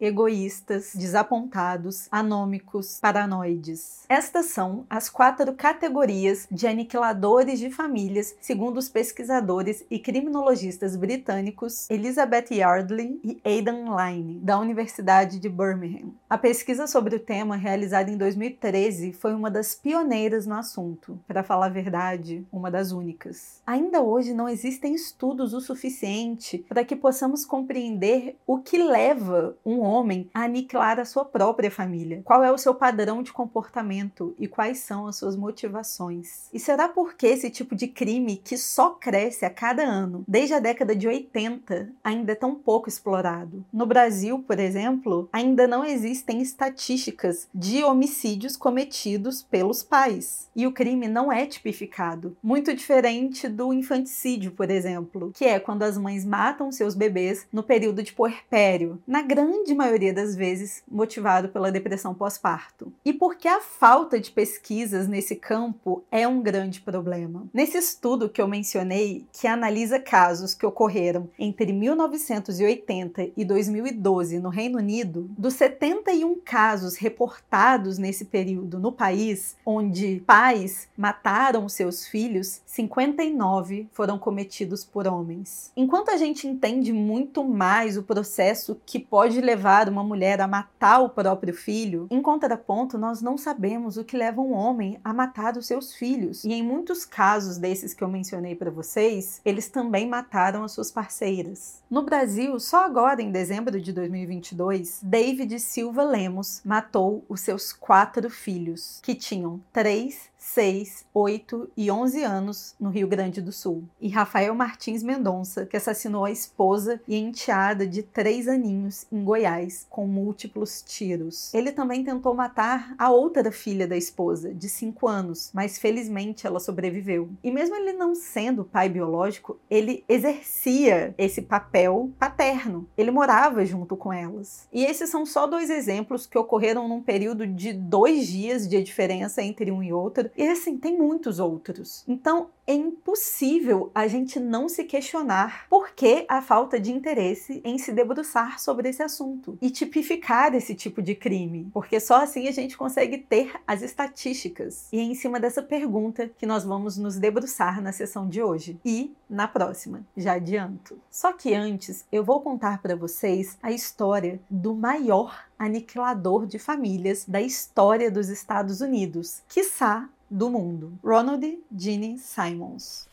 egoístas, desapontados, anômicos, paranoides. Estas são as quatro categorias de aniquiladores de famílias, segundo os pesquisadores e criminologistas britânicos Elizabeth Yardley e Aidan Line, da Universidade de Birmingham. A pesquisa sobre o tema, realizada em 2013, foi uma das pioneiras no assunto. Para falar a verdade, uma das únicas. Ainda hoje não existem estudos o suficiente para que possamos compreender o que leva um homem a aniquilar a sua própria família? Qual é o seu padrão de comportamento e quais são as suas motivações? E será porque esse tipo de crime que só cresce a cada ano, desde a década de 80, ainda é tão pouco explorado? No Brasil, por exemplo, ainda não existem estatísticas de homicídios cometidos pelos pais. E o crime não é tipificado, muito diferente do infanticídio, por exemplo, que é quando as mães matam seus bebês no período de puerpério. Na grande maioria das vezes motivado pela depressão pós-parto. E porque a falta de pesquisas nesse campo é um grande problema. Nesse estudo que eu mencionei, que analisa casos que ocorreram entre 1980 e 2012 no Reino Unido, dos 71 casos reportados nesse período no país, onde pais mataram seus filhos, 59 foram cometidos por homens. Enquanto a gente entende muito mais o processo que pode levar levar uma mulher a matar o próprio filho, em contraponto, nós não sabemos o que leva um homem a matar os seus filhos. E em muitos casos desses que eu mencionei para vocês, eles também mataram as suas parceiras. No Brasil, só agora em dezembro de 2022, David Silva Lemos matou os seus quatro filhos, que tinham três 6, 8 e 11 anos no Rio Grande do Sul. E Rafael Martins Mendonça, que assassinou a esposa e enteada de 3 aninhos em Goiás, com múltiplos tiros. Ele também tentou matar a outra filha da esposa, de 5 anos, mas felizmente ela sobreviveu. E mesmo ele não sendo pai biológico, ele exercia esse papel paterno. Ele morava junto com elas. E esses são só dois exemplos que ocorreram num período de dois dias de diferença entre um e outro e assim, tem muitos outros. Então, é impossível a gente não se questionar por que a falta de interesse em se debruçar sobre esse assunto e tipificar esse tipo de crime, porque só assim a gente consegue ter as estatísticas. E é em cima dessa pergunta que nós vamos nos debruçar na sessão de hoje e na próxima, já adianto. Só que antes eu vou contar para vocês a história do maior aniquilador de famílias da história dos Estados Unidos, quiçá do mundo, Ronald Gene Simons.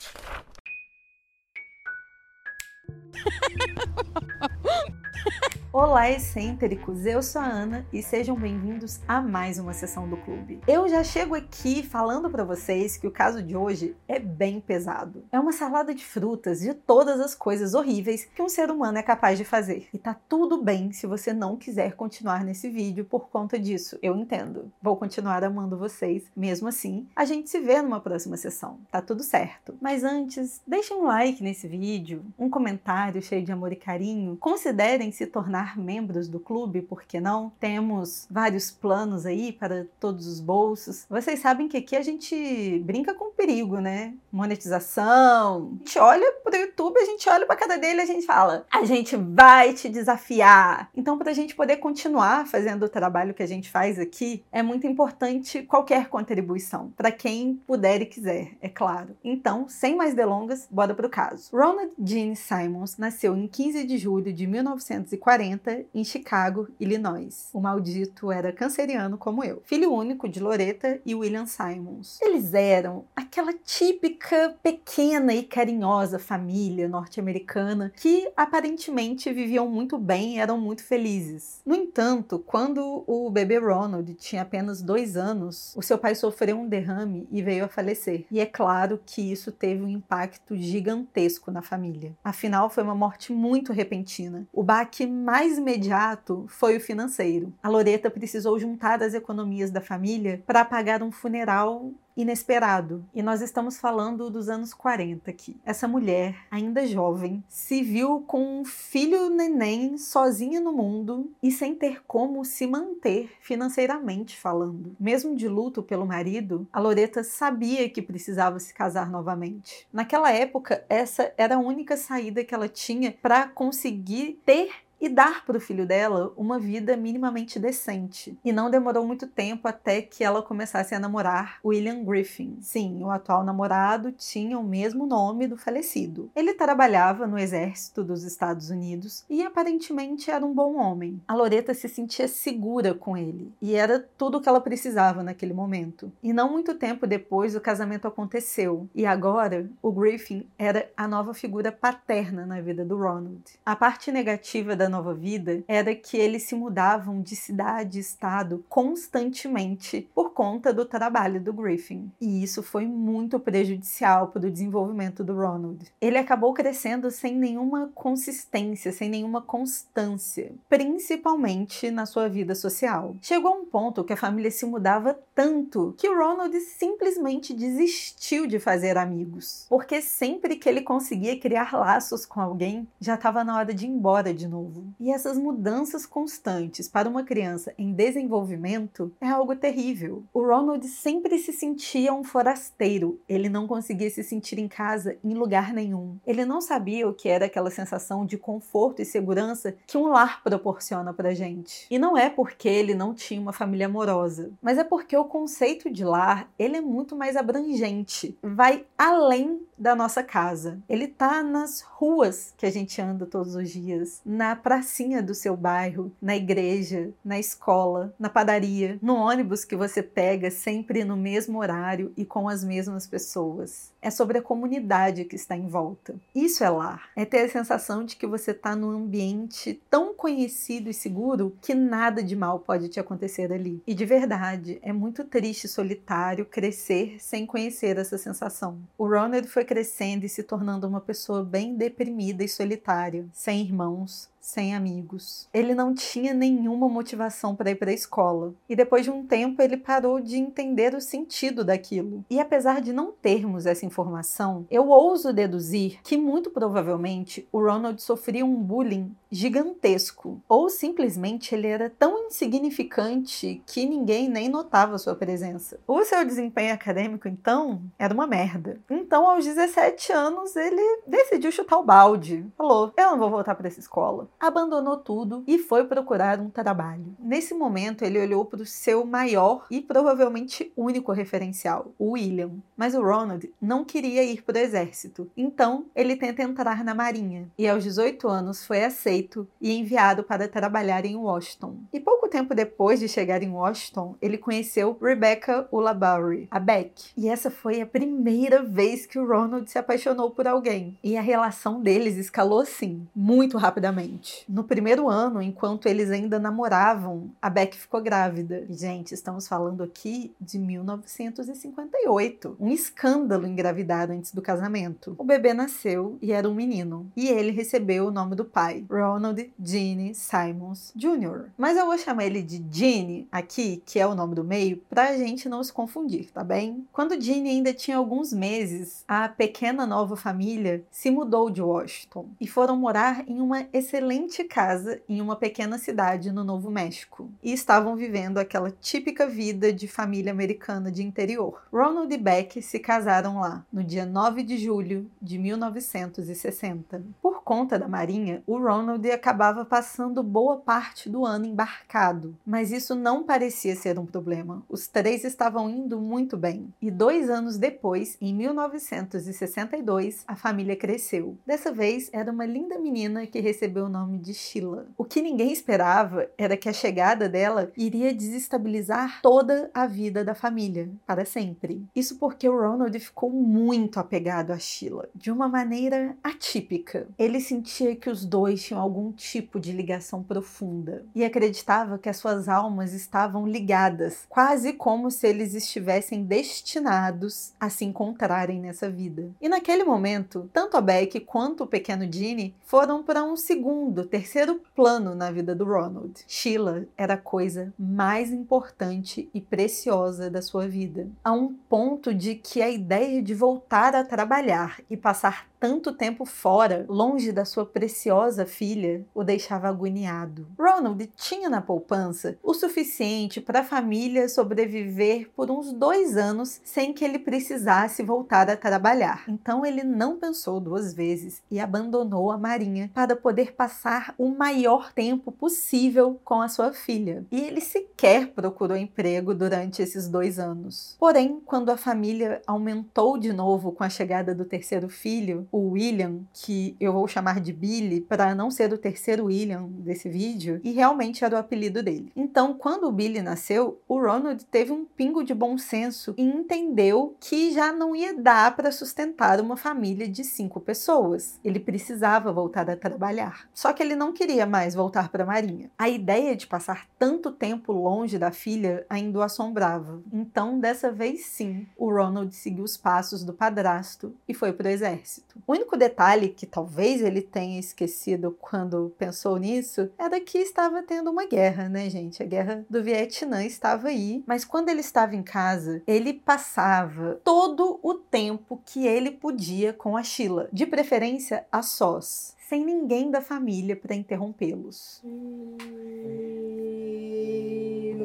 Olá, excêntricos! Eu sou a Ana e sejam bem-vindos a mais uma sessão do clube. Eu já chego aqui falando para vocês que o caso de hoje é bem pesado. É uma salada de frutas de todas as coisas horríveis que um ser humano é capaz de fazer. E tá tudo bem se você não quiser continuar nesse vídeo por conta disso. Eu entendo. Vou continuar amando vocês. Mesmo assim, a gente se vê numa próxima sessão. Tá tudo certo. Mas antes, deixem um like nesse vídeo, um comentário cheio de amor e carinho. Considerem se tornar tornar membros do clube, por que não? Temos vários planos aí para todos os bolsos. Vocês sabem que aqui a gente brinca com perigo, né? Monetização. A gente olha para o YouTube, a gente olha para cada dele e a gente fala: a gente vai te desafiar. Então, para a gente poder continuar fazendo o trabalho que a gente faz aqui, é muito importante qualquer contribuição, para quem puder e quiser, é claro. Então, sem mais delongas, bora pro caso. Ronald Gene Simons nasceu em 15 de julho de 1940 em Chicago, Illinois. O maldito era canceriano como eu, filho único de Loretta e William Simons. Eles eram aquela típica pequena e carinhosa família norte-americana que aparentemente viviam muito bem e eram muito felizes. No entanto, quando o bebê Ronald tinha apenas dois anos, o seu pai sofreu um derrame e veio a falecer. E é claro que isso teve um impacto gigantesco na família. Afinal, foi uma morte muito repentina. O baque mais mais imediato foi o financeiro. A Loreta precisou juntar as economias da família para pagar um funeral inesperado. E nós estamos falando dos anos 40 aqui. Essa mulher, ainda jovem, se viu com um filho neném sozinha no mundo e sem ter como se manter financeiramente falando. Mesmo de luto pelo marido, a Loreta sabia que precisava se casar novamente. Naquela época, essa era a única saída que ela tinha para conseguir ter e dar para o filho dela uma vida minimamente decente. E não demorou muito tempo até que ela começasse a namorar William Griffin. Sim, o atual namorado tinha o mesmo nome do falecido. Ele trabalhava no exército dos Estados Unidos e aparentemente era um bom homem. A Loreta se sentia segura com ele e era tudo o que ela precisava naquele momento. E não muito tempo depois o casamento aconteceu e agora o Griffin era a nova figura paterna na vida do Ronald. A parte negativa da nova vida era que eles se mudavam de cidade e estado constantemente por conta do trabalho do Griffin. E isso foi muito prejudicial para o desenvolvimento do Ronald. Ele acabou crescendo sem nenhuma consistência, sem nenhuma constância, principalmente na sua vida social. Chegou a um ponto que a família se mudava tanto que o Ronald simplesmente desistiu de fazer amigos, porque sempre que ele conseguia criar laços com alguém, já estava na hora de ir embora de novo. E essas mudanças constantes para uma criança em desenvolvimento é algo terrível. O Ronald sempre se sentia um forasteiro, ele não conseguia se sentir em casa em lugar nenhum. Ele não sabia o que era aquela sensação de conforto e segurança que um lar proporciona pra gente. E não é porque ele não tinha uma família amorosa, mas é porque o conceito de lar, ele é muito mais abrangente, vai além da nossa casa. Ele tá nas ruas que a gente anda todos os dias, na pracinha do seu bairro, na igreja, na escola, na padaria, no ônibus que você pega sempre no mesmo horário e com as mesmas pessoas. É sobre a comunidade que está em volta. Isso é lar. É ter a sensação de que você está num ambiente tão conhecido e seguro que nada de mal pode te acontecer ali. E de verdade, é muito triste e solitário crescer sem conhecer essa sensação. O Ronald foi crescendo e se tornando uma pessoa bem deprimida e solitária, sem irmãos, sem amigos. Ele não tinha nenhuma motivação para ir para a escola. E depois de um tempo ele parou de entender o sentido daquilo. E apesar de não termos essa informação, eu ouso deduzir que muito provavelmente o Ronald sofria um bullying gigantesco, ou simplesmente ele era tão insignificante que ninguém nem notava sua presença. O seu desempenho acadêmico então era uma merda. Então aos 17 anos ele decidiu chutar o balde. Falou: "Eu não vou voltar para essa escola" abandonou tudo e foi procurar um trabalho. Nesse momento, ele olhou para o seu maior e provavelmente único referencial, o William. Mas o Ronald não queria ir para o exército, então ele tenta entrar na marinha e aos 18 anos foi aceito e enviado para trabalhar em Washington. E pouco tempo depois de chegar em Washington, ele conheceu Rebecca Ulabauri, a Beck. E essa foi a primeira vez que o Ronald se apaixonou por alguém. E a relação deles escalou assim, muito rapidamente. No primeiro ano, enquanto eles ainda namoravam, a Beck ficou grávida. Gente, estamos falando aqui de 1958. Um escândalo engravidar antes do casamento. O bebê nasceu e era um menino. E ele recebeu o nome do pai, Ronald Gene Simons Jr. Mas eu vou chamar ele de Gene aqui, que é o nome do meio, pra gente não se confundir, tá bem? Quando Gene ainda tinha alguns meses, a pequena nova família se mudou de Washington e foram morar em uma excelente casa em uma pequena cidade no Novo México e estavam vivendo aquela típica vida de família americana de interior. Ronald e Beck se casaram lá no dia 9 de julho de 1960. Por conta da Marinha, o Ronald acabava passando boa parte do ano embarcado, mas isso não parecia ser um problema. Os três estavam indo muito bem. E dois anos depois, em 1962, a família cresceu. Dessa vez era uma linda menina que recebeu o nome de Sheila. O que ninguém esperava era que a chegada dela iria desestabilizar toda a vida da família para sempre. Isso porque o Ronald ficou muito apegado a Sheila, de uma maneira atípica. Ele sentia que os dois tinham algum tipo de ligação profunda e acreditava que as suas almas estavam ligadas, quase como se eles estivessem destinados a se encontrarem nessa vida. E naquele momento, tanto a Beck quanto o pequeno Ginny foram para um segundo terceiro plano na vida do Ronald. Sheila era a coisa mais importante e preciosa da sua vida, a um ponto de que a ideia de voltar a trabalhar e passar tanto tempo fora, longe da sua preciosa filha o deixava agoniado. Ronald tinha na poupança o suficiente para a família sobreviver por uns dois anos sem que ele precisasse voltar a trabalhar. Então ele não pensou duas vezes e abandonou a Marinha para poder passar o maior tempo possível com a sua filha. E ele sequer procurou emprego durante esses dois anos. Porém, quando a família aumentou de novo com a chegada do terceiro filho, o William, que eu vou chamar de Billy para não ser o terceiro William desse vídeo, e realmente era o apelido dele. Então, quando o Billy nasceu, o Ronald teve um pingo de bom senso e entendeu que já não ia dar para sustentar uma família de cinco pessoas. Ele precisava voltar a trabalhar. Só que ele não queria mais voltar para a Marinha. A ideia de passar tanto tempo longe da filha ainda o assombrava. Então, dessa vez sim, o Ronald seguiu os passos do padrasto e foi para o exército. O único detalhe que talvez ele tenha esquecido quando pensou nisso era que estava tendo uma guerra, né, gente? A guerra do Vietnã estava aí, mas quando ele estava em casa, ele passava todo o tempo que ele podia com a Sheila, de preferência a sós, sem ninguém da família para interrompê-los. Hum,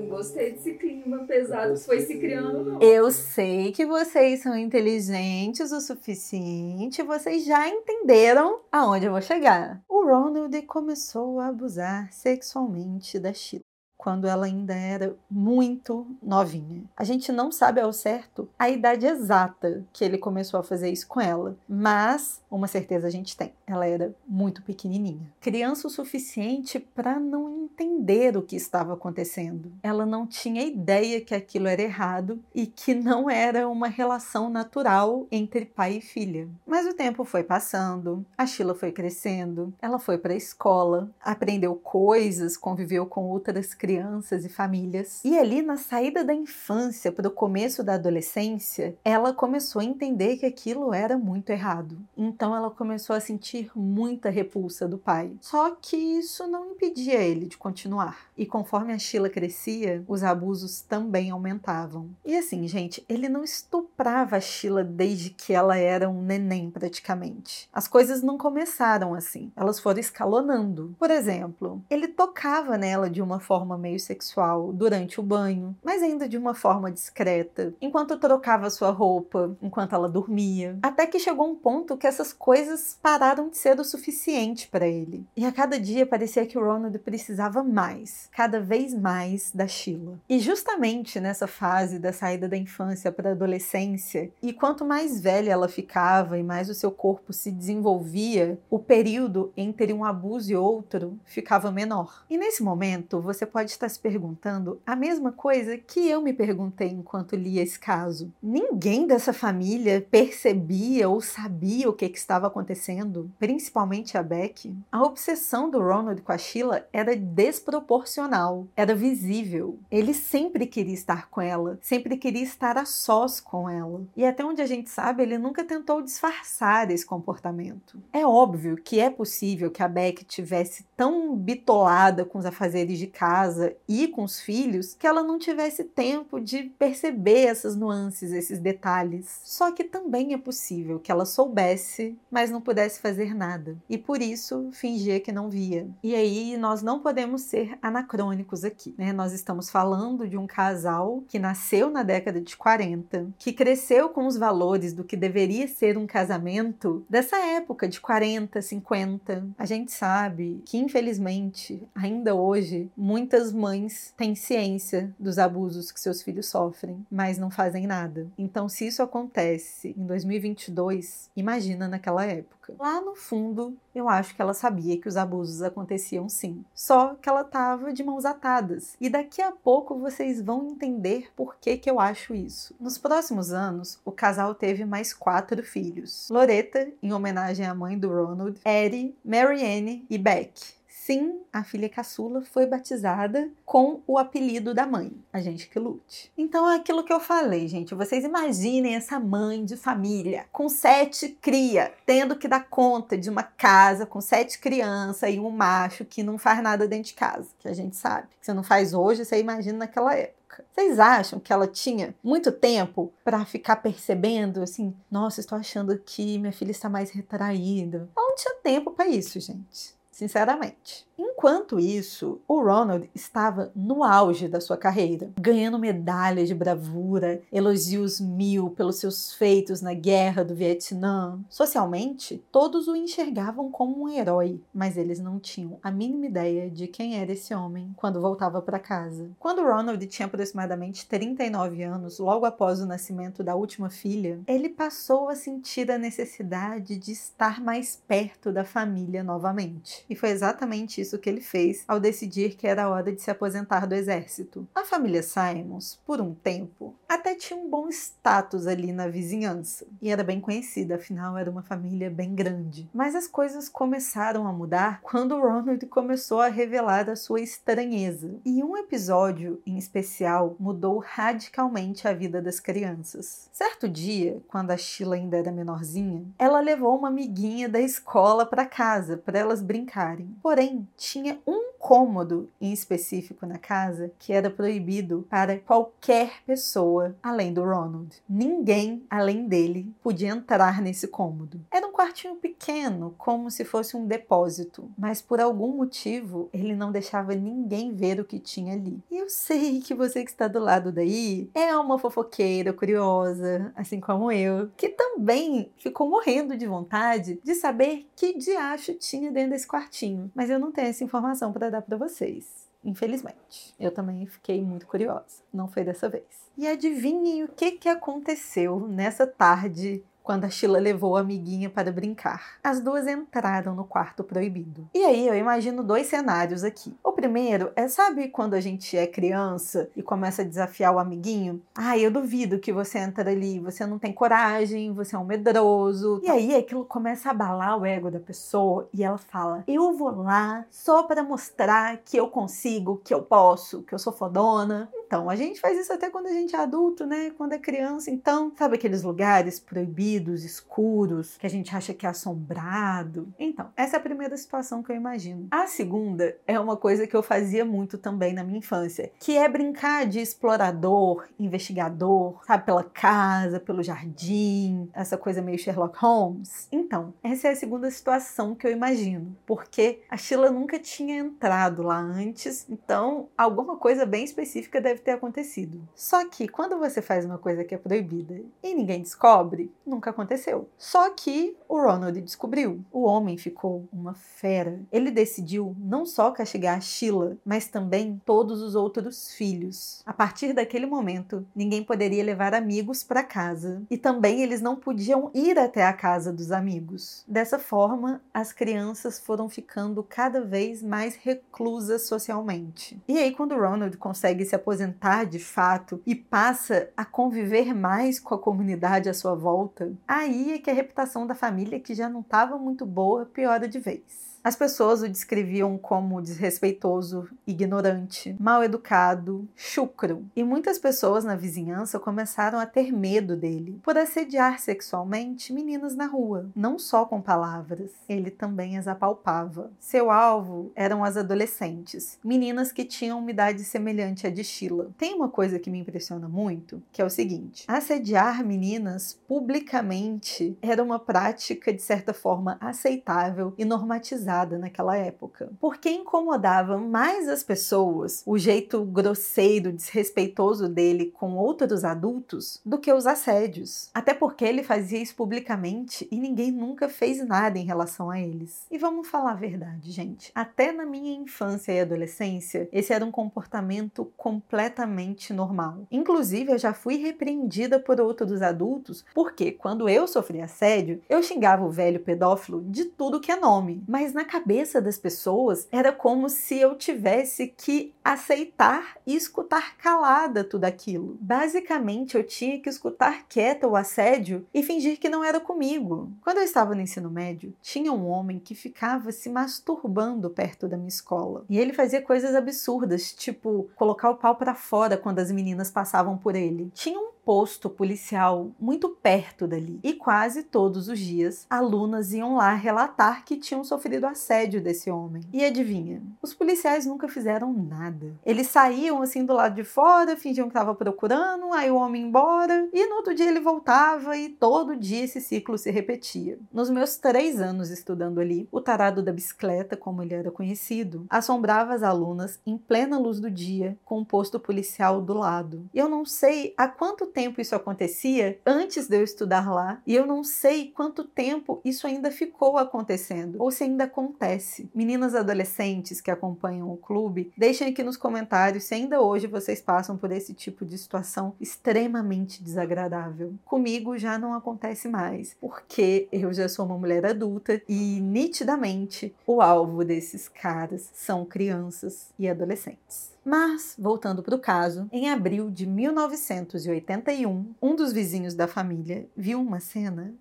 gostei desse clima pesado que foi se criando, não. Eu sei que vocês são inteligentes o suficiente, vocês já entenderam aonde eu vou chegar. O Ronald começou a abusar sexualmente da Sheila quando ela ainda era muito novinha. A gente não sabe ao certo a idade exata que ele começou a fazer isso com ela, mas uma certeza a gente tem: ela era muito pequenininha. Criança o suficiente para não entender o que estava acontecendo. Ela não tinha ideia que aquilo era errado e que não era uma relação natural entre pai e filha. Mas o tempo foi passando, a Sheila foi crescendo, ela foi para a escola, aprendeu coisas, conviveu com outras crianças crianças e famílias. E ali, na saída da infância para o começo da adolescência, ela começou a entender que aquilo era muito errado. Então, ela começou a sentir muita repulsa do pai. Só que isso não impedia ele de continuar. E conforme a Sheila crescia, os abusos também aumentavam. E assim, gente, ele não estuprava a Sheila desde que ela era um neném, praticamente. As coisas não começaram assim, elas foram escalonando. Por exemplo, ele tocava nela de uma forma meio sexual durante o banho, mas ainda de uma forma discreta, enquanto trocava sua roupa, enquanto ela dormia, até que chegou um ponto que essas coisas pararam de ser o suficiente para ele. E a cada dia parecia que o Ronald precisava mais, cada vez mais da Sheila. E justamente nessa fase da saída da infância para a adolescência, e quanto mais velha ela ficava e mais o seu corpo se desenvolvia, o período entre um abuso e outro ficava menor. E nesse momento, você pode pode estar se perguntando a mesma coisa que eu me perguntei enquanto lia esse caso. Ninguém dessa família percebia ou sabia o que, que estava acontecendo, principalmente a Beck. A obsessão do Ronald com a Sheila era desproporcional, era visível. Ele sempre queria estar com ela, sempre queria estar a sós com ela. E até onde a gente sabe, ele nunca tentou disfarçar esse comportamento. É óbvio que é possível que a Beck tivesse tão bitolada com os afazeres de casa casa e com os filhos que ela não tivesse tempo de perceber essas nuances, esses detalhes. Só que também é possível que ela soubesse, mas não pudesse fazer nada e por isso fingia que não via. E aí nós não podemos ser anacrônicos aqui, né? Nós estamos falando de um casal que nasceu na década de 40, que cresceu com os valores do que deveria ser um casamento dessa época de 40, 50. A gente sabe que infelizmente ainda hoje muitas muitas mães têm ciência dos abusos que seus filhos sofrem, mas não fazem nada. Então, se isso acontece em 2022, imagina naquela época. Lá no fundo, eu acho que ela sabia que os abusos aconteciam sim, só que ela estava de mãos atadas. E daqui a pouco vocês vão entender por que, que eu acho isso. Nos próximos anos, o casal teve mais quatro filhos: Loretta, em homenagem à mãe do Ronald, Eddie, Marianne e Beck Sim, a filha caçula foi batizada com o apelido da mãe, a gente que lute. Então é aquilo que eu falei, gente. Vocês imaginem essa mãe de família com sete cria, tendo que dar conta de uma casa com sete crianças e um macho que não faz nada dentro de casa, que a gente sabe. Que você não faz hoje, você imagina naquela época. Vocês acham que ela tinha muito tempo para ficar percebendo assim, nossa, estou achando que minha filha está mais retraída? Ela não tinha tempo para isso, gente. Sinceramente. Enquanto isso, o Ronald estava no auge da sua carreira, ganhando medalhas de bravura, elogios mil pelos seus feitos na guerra do Vietnã. Socialmente, todos o enxergavam como um herói, mas eles não tinham a mínima ideia de quem era esse homem quando voltava para casa. Quando Ronald tinha aproximadamente 39 anos, logo após o nascimento da última filha, ele passou a sentir a necessidade de estar mais perto da família novamente. E foi exatamente isso isso que ele fez ao decidir que era hora de se aposentar do exército. A família Simons, por um tempo, até tinha um bom status ali na vizinhança e era bem conhecida, afinal era uma família bem grande. Mas as coisas começaram a mudar quando Ronald começou a revelar a sua estranheza. E um episódio em especial mudou radicalmente a vida das crianças. Certo dia, quando a Sheila ainda era menorzinha, ela levou uma amiguinha da escola para casa para elas brincarem. Porém, tinha um cômodo em específico na casa que era proibido para qualquer pessoa além do Ronald. Ninguém além dele podia entrar nesse cômodo. Era um quartinho pequeno, como se fosse um depósito, mas por algum motivo ele não deixava ninguém ver o que tinha ali. E eu sei que você que está do lado daí é uma fofoqueira curiosa, assim como eu, que também ficou morrendo de vontade de saber que diacho tinha dentro desse quartinho, mas eu não tenho essa informação para dar para vocês. Infelizmente, eu também fiquei muito curiosa. Não foi dessa vez. E adivinhem o que, que aconteceu nessa tarde quando a Sheila levou a amiguinha para brincar. As duas entraram no quarto proibido. E aí eu imagino dois cenários aqui. O primeiro é, sabe quando a gente é criança e começa a desafiar o amiguinho? Ah, eu duvido que você entra ali, você não tem coragem, você é um medroso. E aí aquilo começa a abalar o ego da pessoa e ela fala: Eu vou lá só para mostrar que eu consigo, que eu posso, que eu sou fodona. Então, a gente faz isso até quando a gente é adulto, né? Quando é criança. Então, sabe aqueles lugares proibidos, escuros, que a gente acha que é assombrado? Então, essa é a primeira situação que eu imagino. A segunda é uma coisa que eu fazia muito também na minha infância, que é brincar de explorador, investigador, sabe? Pela casa, pelo jardim, essa coisa meio Sherlock Holmes. Então, essa é a segunda situação que eu imagino, porque a Sheila nunca tinha entrado lá antes, então alguma coisa bem específica deve deve ter acontecido. Só que quando você faz uma coisa que é proibida e ninguém descobre, nunca aconteceu. Só que o Ronald descobriu. O homem ficou uma fera. Ele decidiu não só castigar Sheila, mas também todos os outros filhos. A partir daquele momento, ninguém poderia levar amigos para casa e também eles não podiam ir até a casa dos amigos. Dessa forma, as crianças foram ficando cada vez mais reclusas socialmente. E aí, quando Ronald consegue se aposentar de fato e passa a conviver mais com a comunidade à sua volta, aí é que a reputação da família, que já não estava muito boa, piora de vez. As pessoas o descreviam como desrespeitoso, ignorante, mal educado, chucro, e muitas pessoas na vizinhança começaram a ter medo dele por assediar sexualmente meninas na rua, não só com palavras, ele também as apalpava. Seu alvo eram as adolescentes, meninas que tinham uma idade semelhante à de Sheila. Tem uma coisa que me impressiona muito, que é o seguinte: assediar meninas publicamente era uma prática de certa forma aceitável e normatizada naquela época, porque incomodava mais as pessoas o jeito grosseiro, desrespeitoso dele com outros adultos do que os assédios. Até porque ele fazia isso publicamente e ninguém nunca fez nada em relação a eles. E vamos falar a verdade, gente. Até na minha infância e adolescência, esse era um comportamento completamente normal. Inclusive, eu já fui repreendida por outros adultos porque quando eu sofri assédio, eu xingava o velho pedófilo de tudo que é nome, mas na cabeça das pessoas era como se eu tivesse que aceitar e escutar calada tudo aquilo. Basicamente, eu tinha que escutar quieta o assédio e fingir que não era comigo. Quando eu estava no ensino médio, tinha um homem que ficava se masturbando perto da minha escola. E ele fazia coisas absurdas, tipo colocar o pau para fora quando as meninas passavam por ele. Tinha um posto policial muito perto dali. E quase todos os dias, alunas iam lá relatar que tinham sofrido assédio desse homem. E adivinha? Os policiais nunca fizeram nada. Eles saíam assim do lado de fora, fingiam que estava procurando, aí o homem embora, e no outro dia ele voltava e todo dia esse ciclo se repetia. Nos meus três anos estudando ali, o tarado da bicicleta, como ele era conhecido, assombrava as alunas em plena luz do dia, com o posto policial do lado. Eu não sei há quanto tempo tempo isso acontecia antes de eu estudar lá e eu não sei quanto tempo isso ainda ficou acontecendo ou se ainda acontece. Meninas adolescentes que acompanham o clube, deixem aqui nos comentários se ainda hoje vocês passam por esse tipo de situação extremamente desagradável. Comigo já não acontece mais, porque eu já sou uma mulher adulta e nitidamente o alvo desses caras são crianças e adolescentes. Mas, voltando para o caso, em abril de 1981, um dos vizinhos da família viu uma cena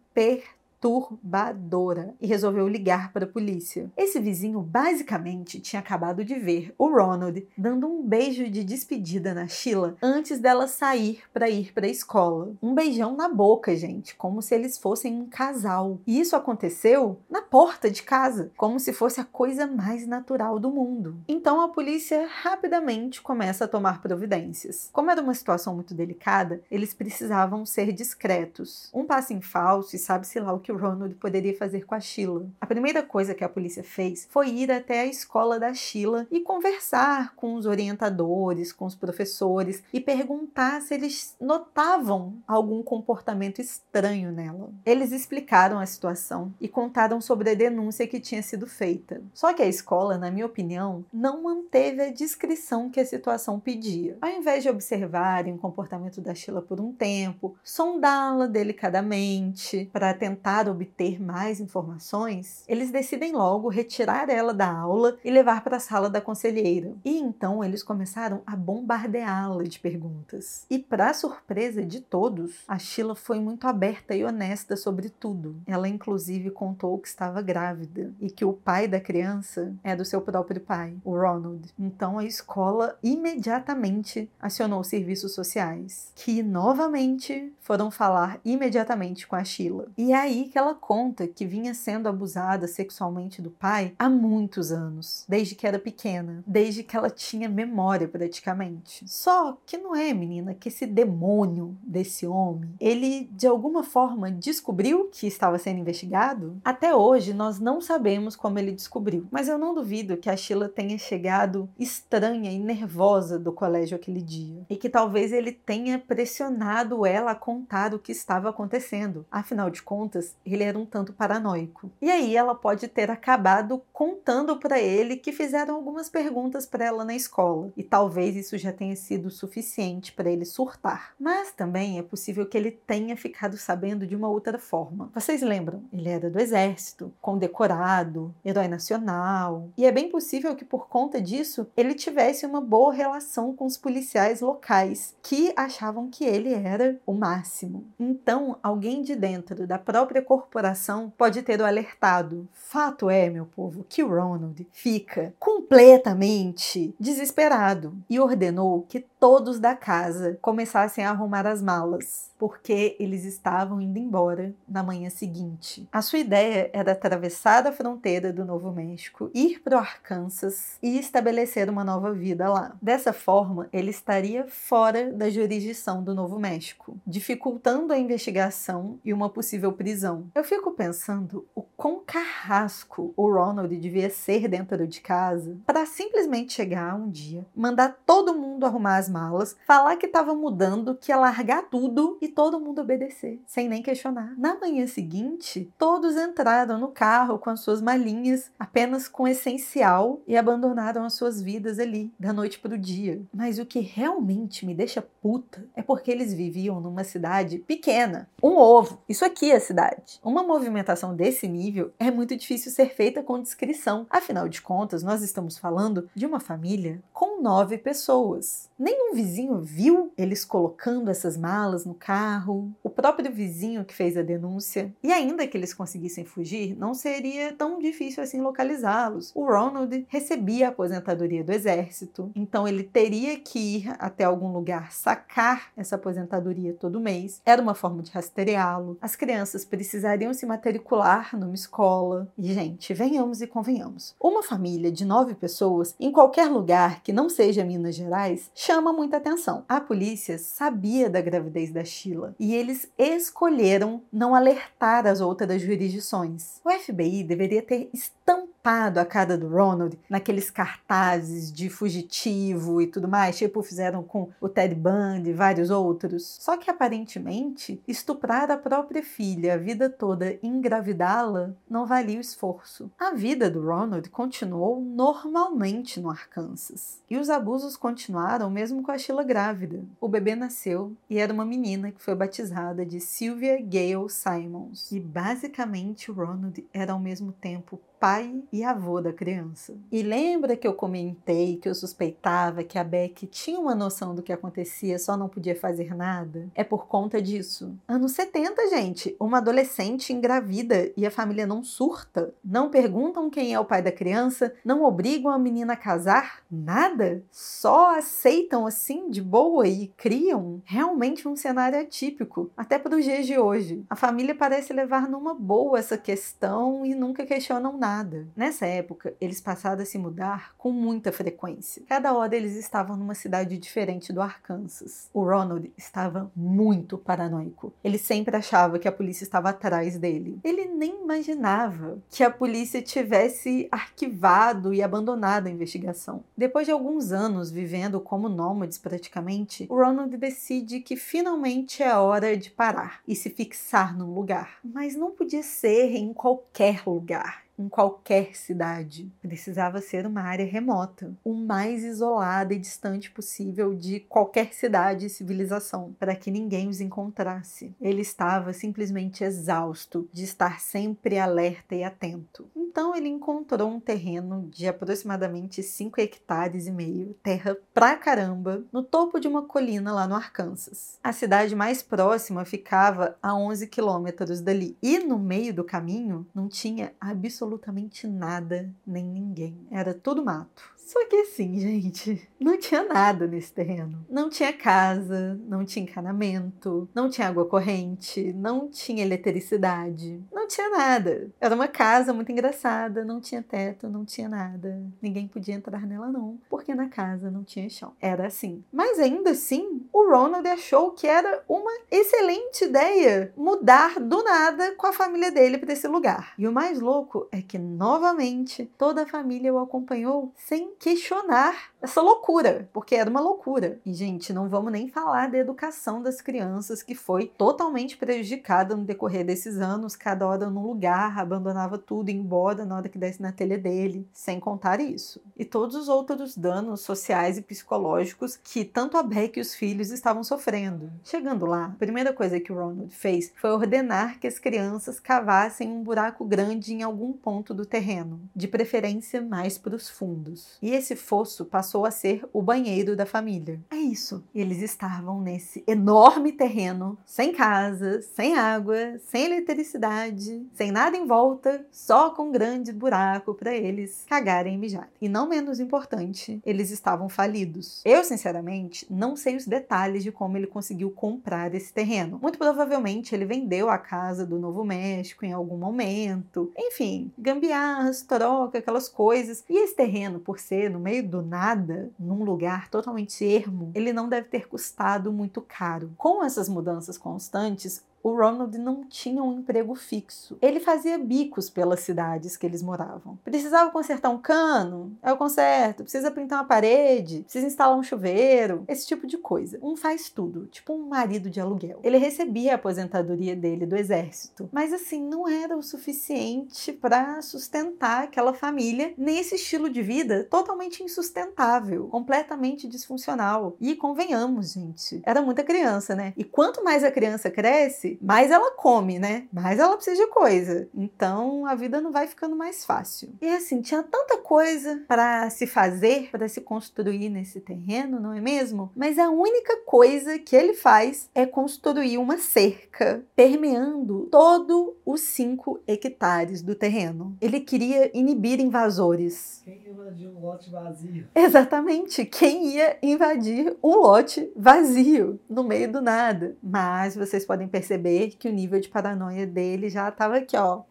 perturbadora e resolveu ligar para a polícia. Esse vizinho basicamente tinha acabado de ver o Ronald dando um beijo de despedida na Sheila antes dela sair para ir para a escola. Um beijão na boca, gente, como se eles fossem um casal. E isso aconteceu na porta de casa, como se fosse a coisa mais natural do mundo. Então a polícia rapidamente começa a tomar providências. Como era uma situação muito delicada, eles precisavam ser discretos. Um passo em falso e sabe-se lá o que o Ronald poderia fazer com a Sheila. A primeira coisa que a polícia fez foi ir até a escola da Sheila e conversar com os orientadores, com os professores e perguntar se eles notavam algum comportamento estranho nela. Eles explicaram a situação e contaram sobre a denúncia que tinha sido feita. Só que a escola, na minha opinião, não manteve a descrição que a situação pedia. Ao invés de observarem o comportamento da Sheila por um tempo, sondá-la delicadamente para tentar tentar obter mais informações, eles decidem logo retirar ela da aula e levar para a sala da conselheira. E então eles começaram a bombardeá-la de perguntas. E para surpresa de todos, a Sheila foi muito aberta e honesta sobre tudo. Ela inclusive contou que estava grávida e que o pai da criança é do seu próprio pai, o Ronald. Então a escola imediatamente acionou os serviços sociais, que novamente foram falar imediatamente com a Sheila. E aí que ela conta que vinha sendo abusada sexualmente do pai há muitos anos, desde que era pequena, desde que ela tinha memória praticamente. Só que não é, menina, que esse demônio desse homem, ele de alguma forma descobriu que estava sendo investigado? Até hoje nós não sabemos como ele descobriu, mas eu não duvido que a Sheila tenha chegado estranha e nervosa do colégio aquele dia e que talvez ele tenha pressionado ela a contar o que estava acontecendo. Afinal de contas, ele era um tanto paranoico. E aí ela pode ter acabado contando para ele que fizeram algumas perguntas para ela na escola, e talvez isso já tenha sido suficiente para ele surtar. Mas também é possível que ele tenha ficado sabendo de uma outra forma. Vocês lembram? Ele era do exército, condecorado, herói nacional, e é bem possível que por conta disso ele tivesse uma boa relação com os policiais locais que achavam que ele era o máximo. Então, alguém de dentro da própria corporação pode ter o alertado. Fato é, meu povo, que Ronald fica completamente desesperado e ordenou que todos da casa começassem a arrumar as malas, porque eles estavam indo embora na manhã seguinte. A sua ideia era atravessar a fronteira do Novo México, ir para o Arkansas e estabelecer uma nova vida lá. Dessa forma, ele estaria fora da jurisdição do Novo México, dificultando a investigação e uma possível prisão. Eu fico pensando o quão carrasco o Ronald devia ser dentro de casa para simplesmente chegar um dia, mandar todo mundo arrumar as as malas, falar que estava mudando, que ia largar tudo e todo mundo obedecer, sem nem questionar. Na manhã seguinte, todos entraram no carro com as suas malinhas, apenas com o essencial e abandonaram as suas vidas ali, da noite para o dia. Mas o que realmente me deixa puta é porque eles viviam numa cidade pequena. Um ovo. Isso aqui é a cidade. Uma movimentação desse nível é muito difícil ser feita com descrição. Afinal de contas, nós estamos falando de uma família com nove pessoas. Nenhum vizinho viu eles colocando essas malas no carro. O próprio vizinho que fez a denúncia. E ainda que eles conseguissem fugir, não seria tão difícil assim localizá-los. O Ronald recebia a aposentadoria do exército, então ele teria que ir até algum lugar sacar essa aposentadoria todo mês. Era uma forma de rastreá-lo. As crianças precisariam se matricular numa escola. E, gente, venhamos e convenhamos. Uma família de nove pessoas em qualquer lugar que não seja Minas Gerais chama muita atenção. A polícia sabia da gravidez da Sheila e eles escolheram não alertar as outras jurisdições. O FBI deveria ter estampado a cara do Ronald naqueles cartazes de fugitivo e tudo mais, tipo fizeram com o Ted Bundy e vários outros. Só que aparentemente estuprar a própria filha a vida toda e engravidá-la não valia o esforço. A vida do Ronald continuou normalmente no Arkansas e os abusos continuaram mesmo com a Sheila grávida. O bebê nasceu e era uma menina que foi batizada de Sylvia Gale Simons. E basicamente Ronald era ao mesmo tempo pai avô da criança. E lembra que eu comentei que eu suspeitava que a Beck tinha uma noção do que acontecia, só não podia fazer nada? É por conta disso. Anos 70, gente, uma adolescente engravida e a família não surta, não perguntam quem é o pai da criança, não obrigam a menina a casar, nada, só aceitam assim de boa e criam realmente um cenário atípico, até para os dias de hoje. A família parece levar numa boa essa questão e nunca questionam nada nada. Nessa época, eles passaram a se mudar com muita frequência. Cada hora eles estavam numa cidade diferente do Arkansas. O Ronald estava muito paranoico. Ele sempre achava que a polícia estava atrás dele. Ele nem imaginava que a polícia tivesse arquivado e abandonado a investigação. Depois de alguns anos vivendo como nômades praticamente, o Ronald decide que finalmente é hora de parar e se fixar num lugar. Mas não podia ser em qualquer lugar em qualquer cidade. Precisava ser uma área remota, o mais isolada e distante possível de qualquer cidade e civilização, para que ninguém os encontrasse. Ele estava simplesmente exausto de estar sempre alerta e atento. Então ele encontrou um terreno de aproximadamente 5 hectares e meio, terra pra caramba, no topo de uma colina lá no Arkansas. A cidade mais próxima ficava a 11 quilômetros dali. E no meio do caminho não tinha absolutamente nada nem ninguém. Era tudo mato. Só que assim, gente, não tinha nada nesse terreno. Não tinha casa, não tinha encanamento, não tinha água corrente, não tinha eletricidade, não tinha nada. Era uma casa muito engraçada, não tinha teto, não tinha nada. Ninguém podia entrar nela não, porque na casa não tinha chão. Era assim. Mas ainda assim, o Ronald achou que era uma excelente ideia mudar do nada com a família dele para esse lugar. E o mais louco é que novamente toda a família o acompanhou sem questionar essa loucura, porque era uma loucura. E, gente, não vamos nem falar da educação das crianças, que foi totalmente prejudicada no decorrer desses anos, cada hora num lugar, abandonava tudo, ia embora na hora que desse na telha dele, sem contar isso. E todos os outros danos sociais e psicológicos que tanto a Beck e os filhos estavam sofrendo. Chegando lá, a primeira coisa que o Ronald fez foi ordenar que as crianças cavassem um buraco grande em algum ponto do terreno, de preferência mais para os fundos e esse fosso passou a ser o banheiro da família. É isso. Eles estavam nesse enorme terreno, sem casa, sem água, sem eletricidade, sem nada em volta, só com um grande buraco para eles cagarem e mijarem. E não menos importante, eles estavam falidos. Eu, sinceramente, não sei os detalhes de como ele conseguiu comprar esse terreno. Muito provavelmente ele vendeu a casa do Novo México em algum momento. Enfim, gambiarras, troca, aquelas coisas. E esse terreno, por ser no meio do nada, num lugar totalmente ermo, ele não deve ter custado muito caro. Com essas mudanças constantes, o Ronald não tinha um emprego fixo. Ele fazia bicos pelas cidades que eles moravam. Precisava consertar um cano? É o conserto. Precisa pintar uma parede? Precisa instalar um chuveiro? Esse tipo de coisa. Um faz tudo, tipo um marido de aluguel. Ele recebia a aposentadoria dele do exército, mas assim, não era o suficiente para sustentar aquela família nesse estilo de vida totalmente insustentável, completamente disfuncional. E convenhamos, gente, era muita criança, né? E quanto mais a criança cresce, mais ela come, né? Mais ela precisa de coisa. Então a vida não vai ficando mais fácil. E assim, tinha tanta coisa para se fazer, para se construir nesse terreno, não é mesmo? Mas a única coisa que ele faz é construir uma cerca permeando todo os 5 hectares do terreno. Ele queria inibir invasores. Quem invadiu um lote vazio? Exatamente, quem ia invadir um lote vazio no meio do nada. Mas vocês podem perceber que o nível de paranoia dele já estava aqui, ó.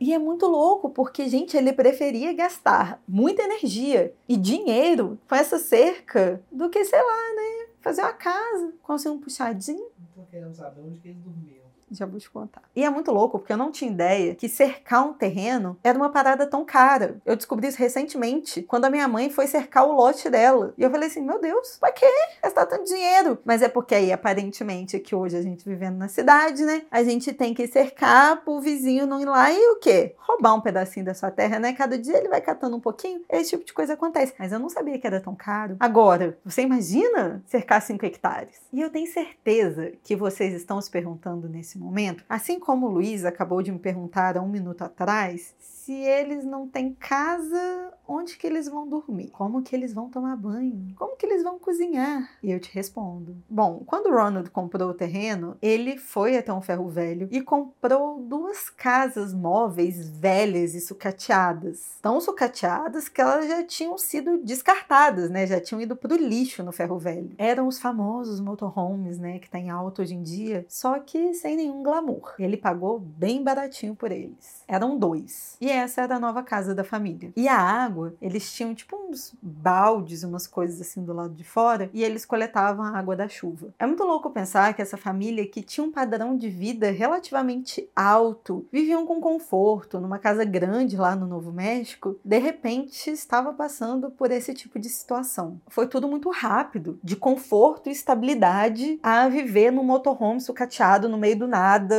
E é muito louco, porque, gente, ele preferia gastar muita energia e dinheiro com essa cerca do que, sei lá, né? Fazer uma casa, conseguir um puxadinho. Não tô querendo saber onde que eles. Já vou te contar. E é muito louco, porque eu não tinha ideia que cercar um terreno era uma parada tão cara. Eu descobri isso recentemente, quando a minha mãe foi cercar o lote dela. E eu falei assim: meu Deus, pra quê gastar tanto dinheiro? Mas é porque aí, aparentemente, que hoje a gente vivendo na cidade, né? A gente tem que cercar pro vizinho não ir lá e o quê? Roubar um pedacinho da sua terra, né? Cada dia ele vai catando um pouquinho. Esse tipo de coisa acontece. Mas eu não sabia que era tão caro. Agora, você imagina cercar 5 hectares? E eu tenho certeza que vocês estão se perguntando nesse momento, assim como Luiz acabou de me perguntar há um minuto atrás, se eles não têm casa, onde que eles vão dormir? Como que eles vão tomar banho? Como que eles vão cozinhar? E eu te respondo. Bom, quando o Ronald comprou o terreno, ele foi até um ferro velho e comprou duas casas móveis velhas e sucateadas. Tão sucateadas que elas já tinham sido descartadas, né? Já tinham ido pro lixo no ferro velho. Eram os famosos motorhomes, né? Que tá em alta hoje em dia, só que sem nenhum glamour. Ele pagou bem baratinho por eles. Eram dois. E essa era a nova casa da família. E a água, eles tinham tipo uns baldes, umas coisas assim do lado de fora, e eles coletavam a água da chuva. É muito louco pensar que essa família, que tinha um padrão de vida relativamente alto, viviam com conforto, numa casa grande lá no Novo México, de repente estava passando por esse tipo de situação. Foi tudo muito rápido, de conforto e estabilidade a viver num motorhome sucateado no meio do nada,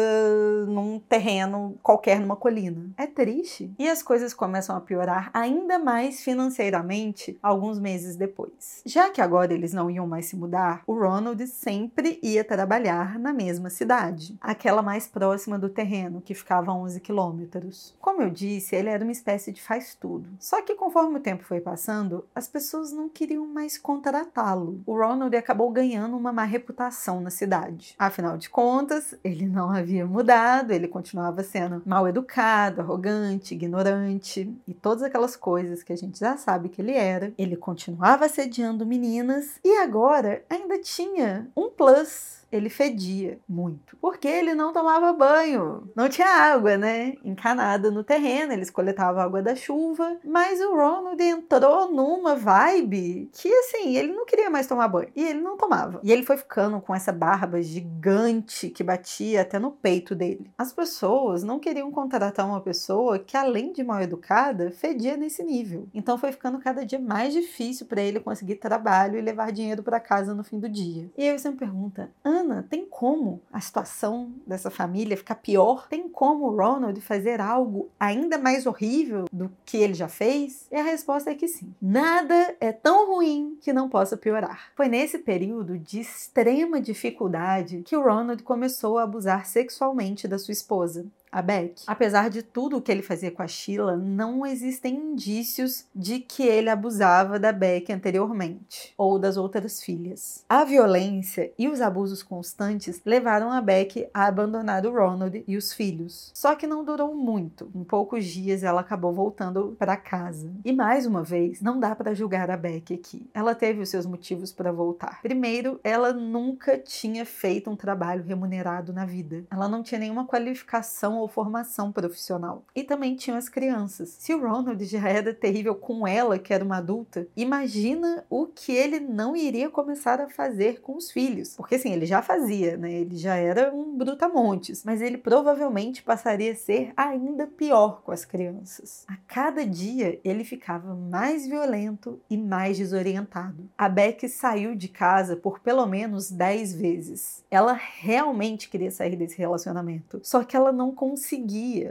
num terreno qualquer, numa colina. É triste e as coisas começam a piorar ainda mais financeiramente alguns meses depois. Já que agora eles não iam mais se mudar, o Ronald sempre ia trabalhar na mesma cidade, aquela mais próxima do terreno, que ficava a 11 quilômetros. Como eu disse, ele era uma espécie de faz-tudo. Só que conforme o tempo foi passando, as pessoas não queriam mais contratá-lo. O Ronald acabou ganhando uma má reputação na cidade. Afinal de contas, ele não havia mudado, ele continuava sendo mal educado, arrogante, ignorante e todas aquelas coisas que a gente já sabe que ele era. Ele continuava assediando meninas e agora ainda tinha um plus ele fedia muito. Porque ele não tomava banho. Não tinha água, né? Encanada no terreno, eles coletavam água da chuva. Mas o Ronald entrou numa vibe que, assim, ele não queria mais tomar banho. E ele não tomava. E ele foi ficando com essa barba gigante que batia até no peito dele. As pessoas não queriam contratar uma pessoa que, além de mal educada, fedia nesse nível. Então foi ficando cada dia mais difícil para ele conseguir trabalho e levar dinheiro para casa no fim do dia. E aí você me pergunta, Ana, tem como a situação dessa família ficar pior? Tem como o Ronald fazer algo ainda mais horrível do que ele já fez? E a resposta é que sim. Nada é tão ruim que não possa piorar. Foi nesse período de extrema dificuldade que o Ronald começou a abusar sexualmente da sua esposa a Beck. Apesar de tudo o que ele fazia com a Sheila, não existem indícios de que ele abusava da Beck anteriormente ou das outras filhas. A violência e os abusos constantes levaram a Beck a abandonar o Ronald e os filhos. Só que não durou muito. Em poucos dias ela acabou voltando para casa. E mais uma vez, não dá para julgar a Beck aqui. Ela teve os seus motivos para voltar. Primeiro, ela nunca tinha feito um trabalho remunerado na vida. Ela não tinha nenhuma qualificação ou formação profissional. E também tinham as crianças. Se o Ronald já era terrível com ela, que era uma adulta, imagina o que ele não iria começar a fazer com os filhos. Porque assim, ele já fazia, né? Ele já era um brutamontes, mas ele provavelmente passaria a ser ainda pior com as crianças. A cada dia ele ficava mais violento e mais desorientado. A Beck saiu de casa por pelo menos 10 vezes. Ela realmente queria sair desse relacionamento, só que ela não conseguia.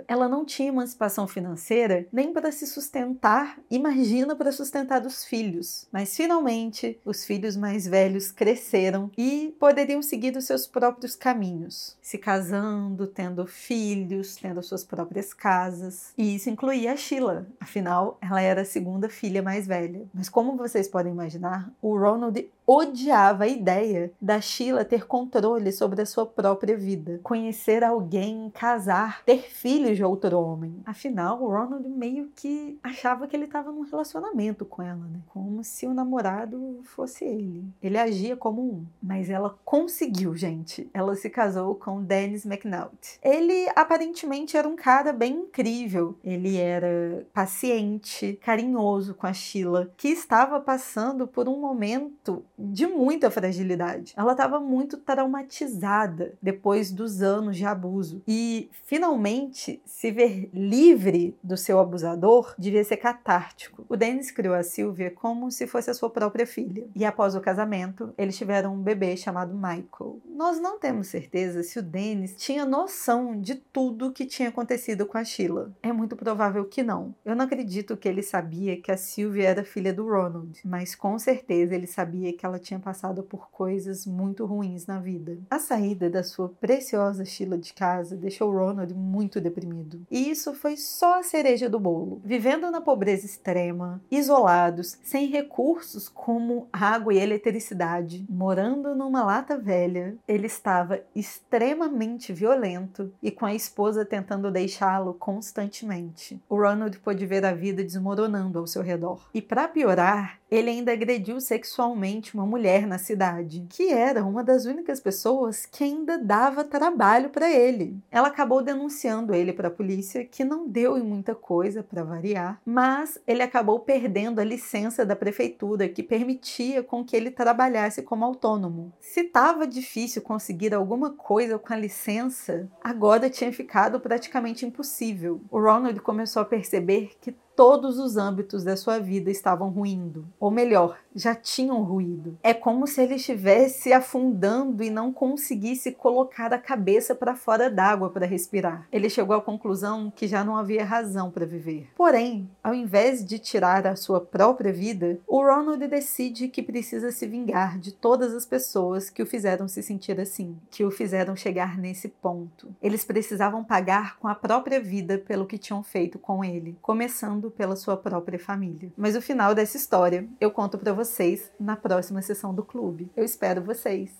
Ela não tinha emancipação financeira nem para se sustentar, imagina para sustentar os filhos. Mas finalmente, os filhos mais velhos cresceram e poderiam seguir os seus próprios caminhos, se casando, tendo filhos, tendo suas próprias casas. E isso incluía a Sheila, afinal, ela era a segunda filha mais velha. Mas como vocês podem imaginar, o Ronald odiava a ideia da Sheila ter controle sobre a sua própria vida, conhecer alguém, casar, ter filhos de outro homem. Afinal, o Ronald meio que achava que ele estava num relacionamento com ela, né? Como se o namorado fosse ele. Ele agia como um, mas ela conseguiu, gente. Ela se casou com Dennis McNaught. Ele aparentemente era um cara bem incrível. Ele era paciente, carinhoso com a Sheila, que estava passando por um momento de muita fragilidade. Ela estava muito traumatizada depois dos anos de abuso e finalmente se ver livre do seu abusador devia ser catártico. O Dennis criou a Sylvia como se fosse a sua própria filha e após o casamento eles tiveram um bebê chamado Michael. Nós não temos certeza se o Dennis tinha noção de tudo que tinha acontecido com a Sheila. É muito provável que não. Eu não acredito que ele sabia que a Sylvia era filha do Ronald, mas com certeza ele sabia que ela tinha passado por coisas muito ruins na vida. A saída da sua preciosa Sheila de casa deixou Ronald muito deprimido. E isso foi só a cereja do bolo. Vivendo na pobreza extrema, isolados, sem recursos como água e eletricidade, morando numa lata velha, ele estava extremamente violento e com a esposa tentando deixá-lo constantemente. O Ronald pôde ver a vida desmoronando ao seu redor. E para piorar, ele ainda agrediu sexualmente uma mulher na cidade, que era uma das únicas pessoas que ainda dava trabalho para ele. Ela acabou denunciando ele para a polícia, que não deu em muita coisa para variar, mas ele acabou perdendo a licença da prefeitura que permitia com que ele trabalhasse como autônomo. Se estava difícil conseguir alguma coisa com a licença, agora tinha ficado praticamente impossível. O Ronald começou a perceber que todos os âmbitos da sua vida estavam ruindo. Ou melhor, já tinham ruído. É como se ele estivesse afundando e não conseguisse colocar a cabeça para fora d'água para respirar. Ele chegou à conclusão que já não havia razão para viver. Porém, ao invés de tirar a sua própria vida, o Ronald decide que precisa se vingar de todas as pessoas que o fizeram se sentir assim, que o fizeram chegar nesse ponto. Eles precisavam pagar com a própria vida pelo que tinham feito com ele, começando pela sua própria família. Mas o final dessa história eu conto para vocês na próxima sessão do clube. Eu espero vocês.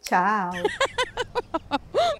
Tchau!